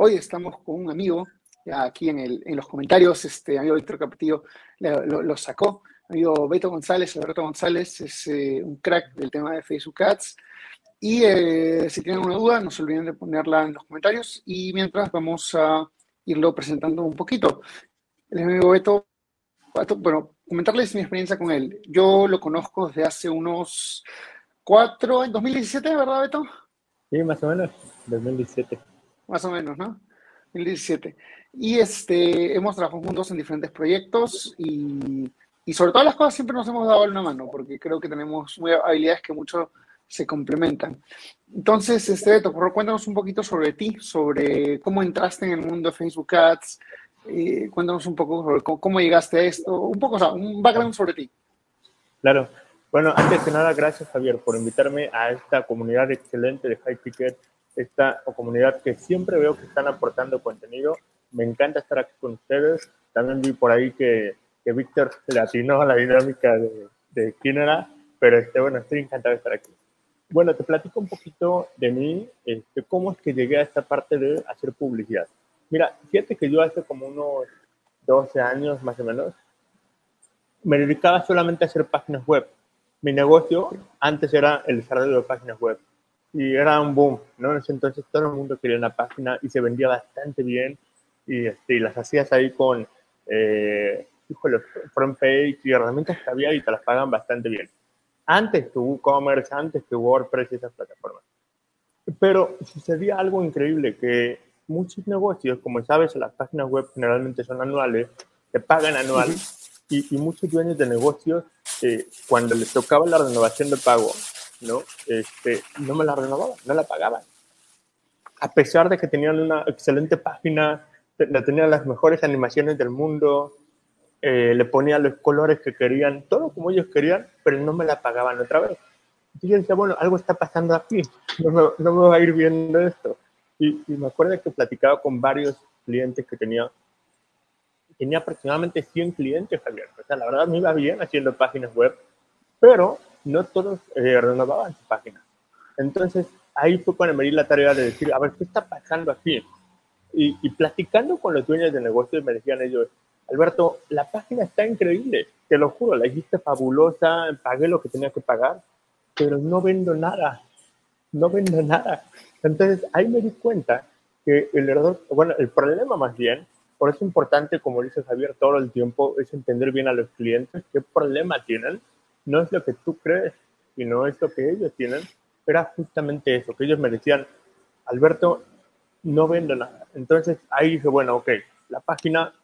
Hoy estamos con un amigo, aquí en, los comentarios, este amigo Víctor Capetillo lo, sacó. Amigo Beto González, Alberto González, es eh, un crack del tema de Facebook Ads. Y eh, si tienen una duda, no se olviden de ponerla en los comentarios. Y mientras vamos a irlo presentando un poquito. El amigo Beto, bueno, comentarles mi experiencia con él. Yo lo conozco desde hace unos cuatro, en 2017, ¿verdad, Beto? Sí, más o menos, 2017 más o menos, ¿no? 2017. Y este, hemos trabajado juntos en diferentes proyectos y, y, sobre todas las cosas siempre nos hemos dado una mano porque creo que tenemos muy habilidades que mucho se complementan. Entonces, este, Beto, cuéntanos un poquito sobre ti, sobre cómo entraste en el mundo de Facebook Ads, eh, cuéntanos un poco sobre cómo, llegaste a esto, un poco, un background sobre ti. Claro. Bueno, antes que nada, gracias Javier por invitarme a esta comunidad excelente de High Ticket esta comunidad que siempre veo que están aportando contenido. Me encanta estar aquí con ustedes. También vi por ahí que, que Víctor le atinó a la dinámica de, de quién era, pero este, bueno, estoy encantado de estar aquí. Bueno, te platico un poquito de mí, este, cómo es que llegué a esta parte de hacer publicidad. Mira, fíjate que yo hace como unos 12 años más o menos, me dedicaba solamente a hacer páginas web. Mi negocio antes era el desarrollo de páginas web y era un boom, ¿no? En ese entonces todo el mundo quería una página y se vendía bastante bien y, este, las hacías ahí con, eh, híjole, front page y herramientas que había y te las pagan bastante bien. Antes que WooCommerce, antes que WordPress y esas plataformas. Pero sucedía algo increíble, que muchos negocios, como sabes, las páginas web generalmente son anuales, te pagan anual y, y muchos dueños de negocios, eh, cuando les tocaba la renovación de pago, ¿no? Este, no me la renovaban, no la pagaban. A pesar de que tenían una excelente página, tenían las mejores animaciones del mundo, eh, le ponían los colores que querían, todo como ellos querían, pero no me la pagaban otra vez. Entonces yo decía, bueno, algo está pasando aquí, no me, no me va a ir viendo esto. Y, y, me acuerdo que platicaba con varios clientes que tenía, tenía aproximadamente 100 clientes, Javier. O sea, la verdad me iba bien haciendo páginas web, pero no todos eh, renovaban su página. Entonces, ahí fue cuando me di la tarea de decir, a ver, ¿qué está pasando aquí? Y, y platicando con los dueños de negocios, me decían ellos, Alberto, la página está increíble, te lo juro, la hiciste fabulosa, pagué lo que tenía que pagar, pero no vendo nada, no vendo nada. Entonces, ahí me di cuenta que el error, bueno, el problema más bien, por eso es importante, como dice Javier, todo el tiempo, es entender bien a los clientes qué problema tienen no es lo que tú crees y no es lo que ellos tienen, era justamente eso, que ellos me decían, Alberto, no vendo nada. Entonces ahí dije, bueno, ok, la página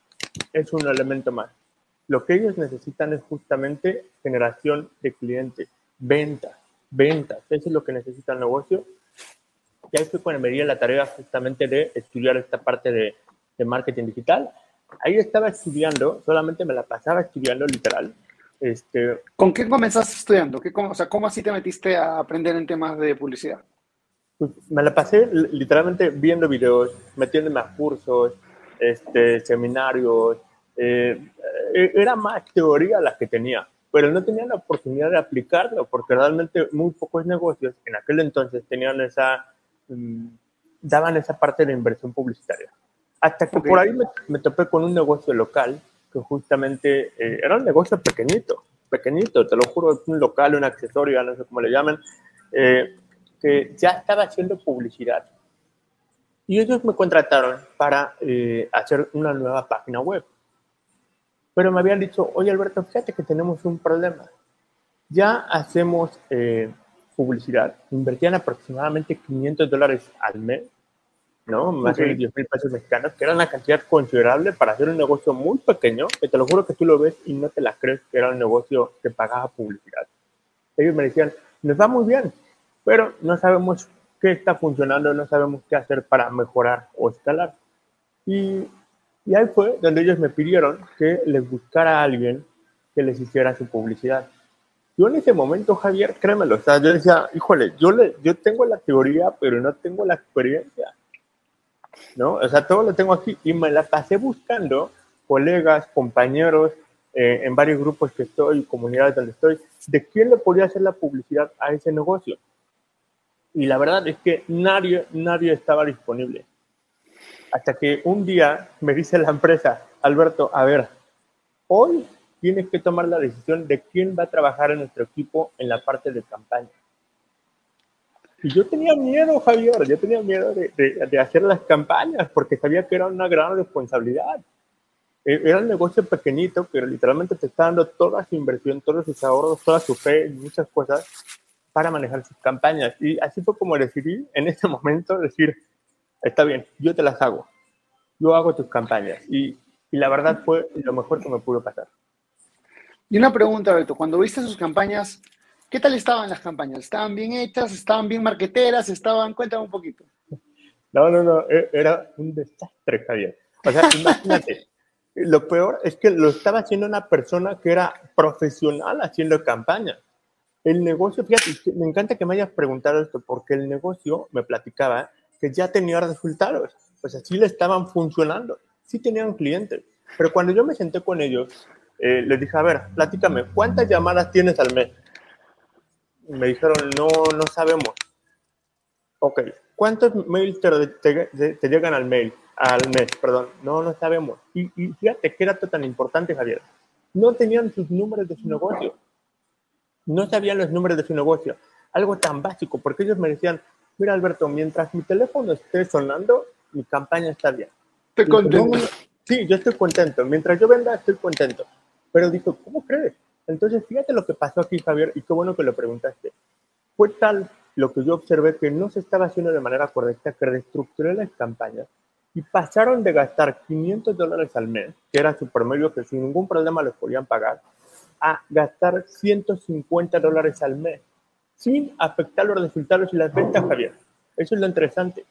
es un elemento más. Lo que ellos necesitan es justamente generación de clientes, ventas, ventas. Eso es lo que necesita el negocio. Y ahí fue cuando me di la tarea justamente de estudiar esta parte de, de marketing digital. Ahí estaba estudiando, solamente me la pasaba estudiando literal, este, ¿Con qué comenzaste estudiando? ¿Qué, cómo, o sea, ¿Cómo así te metiste a aprender en temas de publicidad? Pues, me la pasé literalmente viendo videos, metiéndome a cursos, este, seminarios. Eh, eh, era más teoría la que tenía, pero no tenía la oportunidad de aplicarlo porque realmente muy pocos negocios en aquel entonces tenían esa, mm, daban esa parte de inversión publicitaria. Hasta que por ahí me, me topé con un negocio local que justamente eh, era un negocio pequeñito, pequeñito, te lo juro, un local, un accesorio, no sé cómo le llaman, eh, que ya estaba haciendo publicidad. Y ellos me contrataron para eh, hacer una nueva página web. Pero me habían dicho, oye Alberto, fíjate que tenemos un problema. Ya hacemos publicidad, invertían aproximadamente 500 dólares al mes ¿no? Más de 10 mil pesos mexicanos, que era una cantidad considerable para hacer un negocio muy pequeño, que te lo juro que tú lo ves y no te la crees que era un negocio que pagaba publicidad. Ellos me decían, nos va muy bien, pero no sabemos qué está funcionando, no sabemos qué hacer para mejorar o escalar. Y, y ahí fue donde ellos me pidieron que les buscara a alguien que les hiciera su publicidad. Yo en ese momento, Javier, créemelo, o sea, yo decía, híjole, yo, le, yo tengo la teoría, pero no tengo la experiencia. ¿No? O sea, todo lo tengo aquí y me la pasé buscando colegas, compañeros, eh, en varios grupos que estoy, comunidades donde estoy, de quién le podía hacer la publicidad a ese negocio. Y la verdad es que nadie, nadie estaba disponible. Hasta que un día me dice la empresa, Alberto, a ver, hoy tienes que tomar la decisión de quién va a trabajar en nuestro equipo en la parte de campaña. Y yo tenía miedo, Javier, yo tenía miedo de, de, hacer las campañas porque sabía que era una gran responsabilidad. E, era un negocio pequeñito, pero literalmente te está dando toda su inversión, todos sus ahorros, toda su fe, muchas cosas para manejar sus campañas. Y así fue como decidí en ese momento decir, está bien, yo te las hago, yo hago tus campañas. Y, y la verdad fue lo mejor que me pudo pasar. Y una pregunta, Alberto, cuando viste sus campañas, ¿qué tal estaban las campañas? ¿Estaban bien hechas? ¿Estaban bien marqueteras? ¿Estaban? Cuéntame un poquito. No, no, no, e, era un desastre, Javier. O sea, imagínate, lo peor es que lo estaba haciendo una persona que era profesional haciendo campañas. El negocio, fíjate, me encanta que me hayas preguntado esto, porque el negocio me platicaba que ya tenía resultados, pues así le estaban funcionando, sí tenían clientes, pero cuando yo me senté con ellos, eh, les dije, a ver, platícame, ¿cuántas llamadas tienes al mes? Me dijeron, no, no sabemos. Ok, ¿cuántos mails te, te, llegan al mail, al mes? Perdón, no, no sabemos. Y, y fíjate qué dato tan importante, Javier. No tenían sus números de su negocio no sabían los números de su negocio. Algo tan básico, porque ellos me decían, mira Alberto, mientras mi teléfono esté sonando, mi campaña está bien. Estoy contento. sí, yo estoy contento. Mientras yo venda, estoy contento. Pero dijo, ¿cómo crees? Entonces, fíjate lo que pasó aquí, Javier, y qué bueno que lo preguntaste. Fue tal lo que yo observé que no se estaba haciendo de manera correcta que reestructuré las campañas y pasaron de gastar 500 dólares al mes, que era su promedio que sin ningún problema les podían pagar, a gastar 150 dólares al mes sin afectar los resultados y las ventas, Javier. Eso es lo interesante.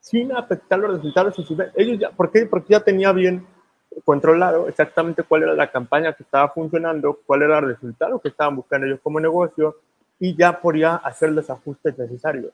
Sin afectar los resultados y sus ventas. Ellos ya, ¿por qué? Porque ya tenía bien controlado exactamente cuál era la campaña que estaba funcionando, cuál era el resultado que estaban buscando ellos como negocio y ya podía hacer los ajustes necesarios.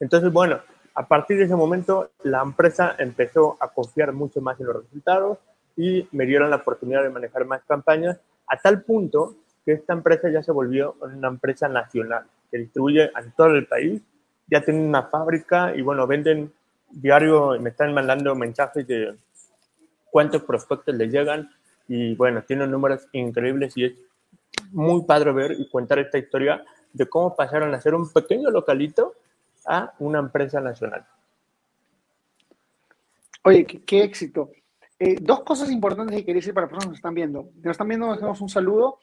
Entonces, bueno, a partir de ese momento la empresa empezó a confiar mucho más en los resultados y me dieron la oportunidad de manejar más campañas a tal punto que esta empresa ya se volvió una empresa nacional que distribuye en todo el país, ya tienen una fábrica y bueno, venden diario, me están mandando mensajes de cuántos prospectos les llegan y bueno, tienen números increíbles y es muy padre ver y contar esta historia de cómo pasaron a ser un pequeño localito a una empresa nacional. Oye, qué éxito. Eh, dos cosas importantes que quería decir para las personas que nos están viendo. Nos están viendo, nos damos un saludo.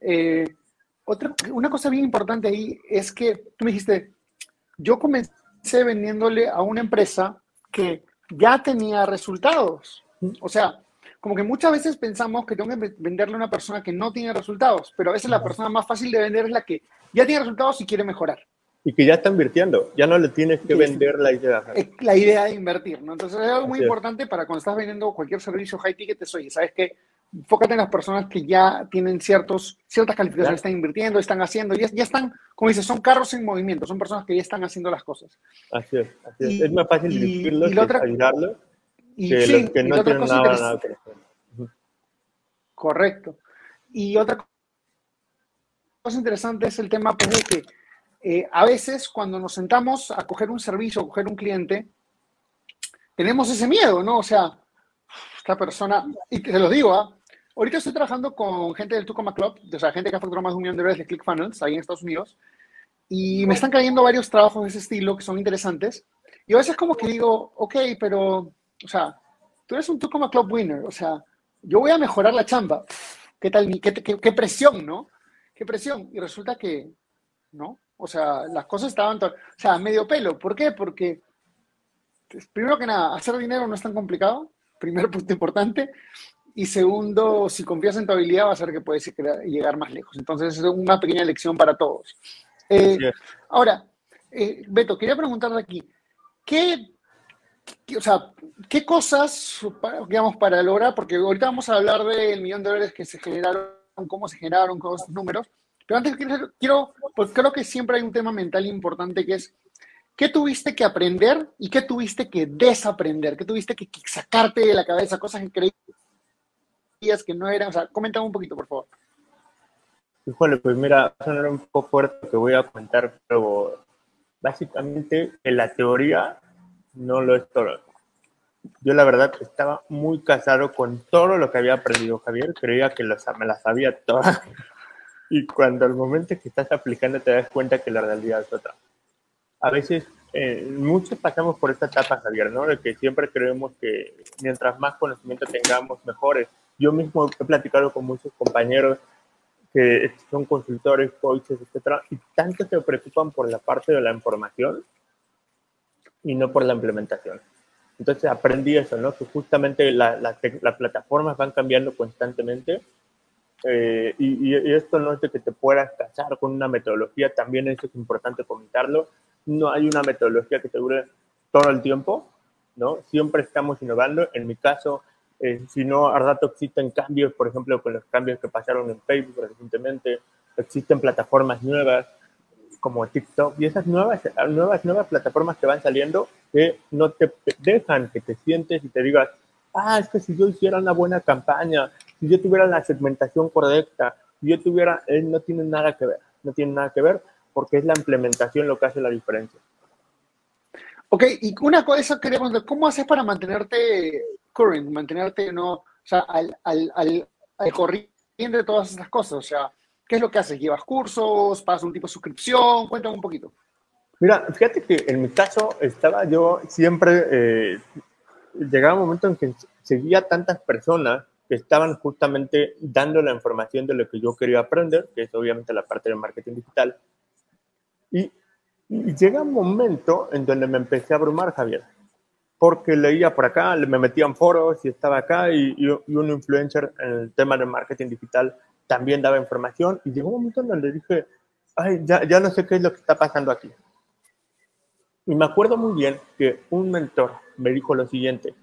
Eh, otra, una cosa bien importante ahí es que tú me dijiste, yo comencé vendiéndole a una empresa que ya tenía resultados. O sea, como que muchas veces pensamos que tengo que venderle a una persona que no tiene resultados, pero a veces la persona más fácil de vender es la que ya tiene resultados y quiere mejorar y que ya está invirtiendo, ya no le tienes que vender la idea. La idea de invertir, ¿no? Entonces es algo muy importante para cuando estás vendiendo cualquier servicio high ticket, es, oye, ¿sabes qué? Enfócate en las personas que ya tienen ciertos, ciertas calificaciones, están invirtiendo, están haciendo, ya, ya están, como dices, son carros en movimiento, son personas que ya están haciendo las cosas. Así es, así es. es más fácil dirigirlos y, otra, ayudarlos y, que los que no tienen nada, nada que Correcto. Y otra cosa interesante es el tema pues, de que eh, a veces cuando nos sentamos a coger un servicio, a coger un cliente, tenemos ese miedo, ¿no? O sea, esta persona, y te lo digo, ¿ah? ahorita estoy trabajando con gente del Tucoma Club, o sea, gente que ha facturado más de un millón de dólares de ClickFunnels ahí en Estados Unidos, y me están cayendo varios trabajos de ese estilo que son interesantes, y a veces como que digo, ok, pero, o sea, tú eres un Tucoma Club winner, o sea, yo voy a mejorar la chamba. ¿Qué tal? qué, qué presión, no? ¿Qué presión? Y resulta que, ¿no? O sea, las cosas estaban, o sea, medio pelo. ¿Por qué? Porque, pues, primero que nada, hacer dinero no es tan complicado, primer punto importante. Y segundo, si confías en tu habilidad, va a ser que puedes llegar más lejos. Entonces, es una pequeña lección para todos. Eh, ahora, eh, Beto, quería preguntarte aquí, ¿qué o sea, ¿qué cosas, digamos, para lograr? Porque ahorita vamos a hablar del millón de dólares que se generaron, cómo se generaron, con esos números. Pero antes quiero, pues creo que siempre hay un tema mental importante que es, ¿qué tuviste que aprender y qué tuviste que desaprender? ¿Qué tuviste que sacarte de la cabeza? Cosas que creías que no eran. O sea, coméntame un poquito, por favor. Híjole, pues mira, va sonar un poco fuerte que voy a comentar, pero básicamente en la teoría no lo es todo. Yo la verdad estaba muy casado con todo lo que había aprendido Javier, creía que me la sabía toda. Y cuando al momento que estás aplicando te das cuenta que la realidad es otra. A veces, eh, muchos pasamos por esta etapa, Javier, ¿no? De que siempre creemos que mientras más conocimiento tengamos, mejores. Yo mismo he platicado con muchos compañeros que son consultores, coaches, etcétera, y tanto se preocupan por la parte de la información y no por la implementación. Entonces aprendí eso, ¿no? Que justamente las plataformas van cambiando constantemente eh, y, esto no es de que te puedas casar con una metodología, también eso es importante comentarlo. No hay una metodología que te dure todo el tiempo, ¿no? Siempre estamos innovando. En mi caso, eh, si no, a rato existen cambios, por ejemplo, con los cambios que pasaron en Facebook recientemente, existen plataformas nuevas como TikTok y esas nuevas, nuevas, nuevas plataformas que van saliendo que no te dejan que te sientes y te digas, ah, es que si yo hiciera una buena campaña, si yo tuviera la segmentación correcta, si yo tuviera, él no tiene nada que ver, no tiene nada que ver porque es la implementación lo que hace la diferencia. Ok, y una cosa quería ¿cómo haces para mantenerte current, mantenerte no, o sea, al, al, al, al corriente de todas esas cosas? O sea, ¿qué es lo que haces? ¿Llevas cursos? ¿Pasas un tipo de suscripción? Cuéntame un poquito. Mira, fíjate que en mi caso estaba yo siempre, eh, llegaba un momento en que seguía tantas personas que estaban justamente dando la información de lo que yo quería aprender, que es obviamente la parte de marketing digital. Y, llega un momento en donde me empecé a abrumar, Javier, porque leía por acá, me metía en foros y estaba acá y, y, un influencer en el tema de marketing digital también daba información y llegó un momento en donde dije, ay, ya, ya no sé qué es lo que está pasando aquí. Y me acuerdo muy bien que un mentor me dijo lo siguiente,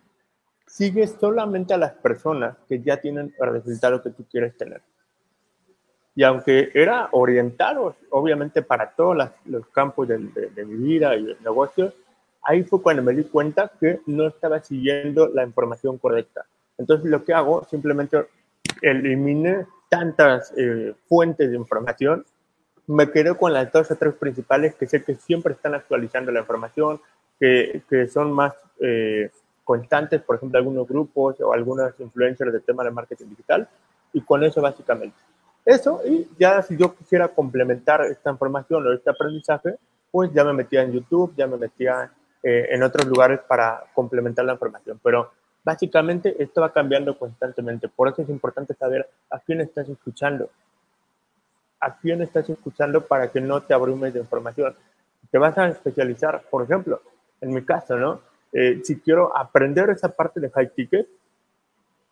sigues solamente a las personas que ya tienen el resultado que tú quieres tener. Y aunque era orientado, obviamente, para todos los campos de, de, mi vida y de negocios, ahí fue cuando me di cuenta que no estaba siguiendo la información correcta. Entonces, lo que hago, simplemente eliminé tantas eh, fuentes de información, me quedé con las dos o tres principales que sé que siempre están actualizando la información, que, que son más eh, constantes, por ejemplo, algunos grupos o algunos influencers del tema de marketing digital, y con eso básicamente. Eso, y ya si yo quisiera complementar esta información o este aprendizaje, pues ya me metía en YouTube, ya me metía eh, en otros lugares para complementar la información. Pero básicamente esto va cambiando constantemente. Por eso es importante saber a quién estás escuchando. A quién estás escuchando para que no te abrumes de información. Te vas a especializar, por ejemplo, en mi caso, ¿no? Eh, si quiero aprender esa parte de high ticket,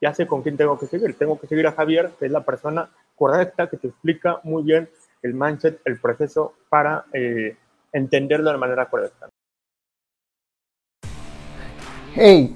ya sé con quién tengo que seguir. Tengo que seguir a Javier, que es la persona correcta que te explica muy bien el mindset, el proceso para eh, entenderlo de manera correcta. Hey,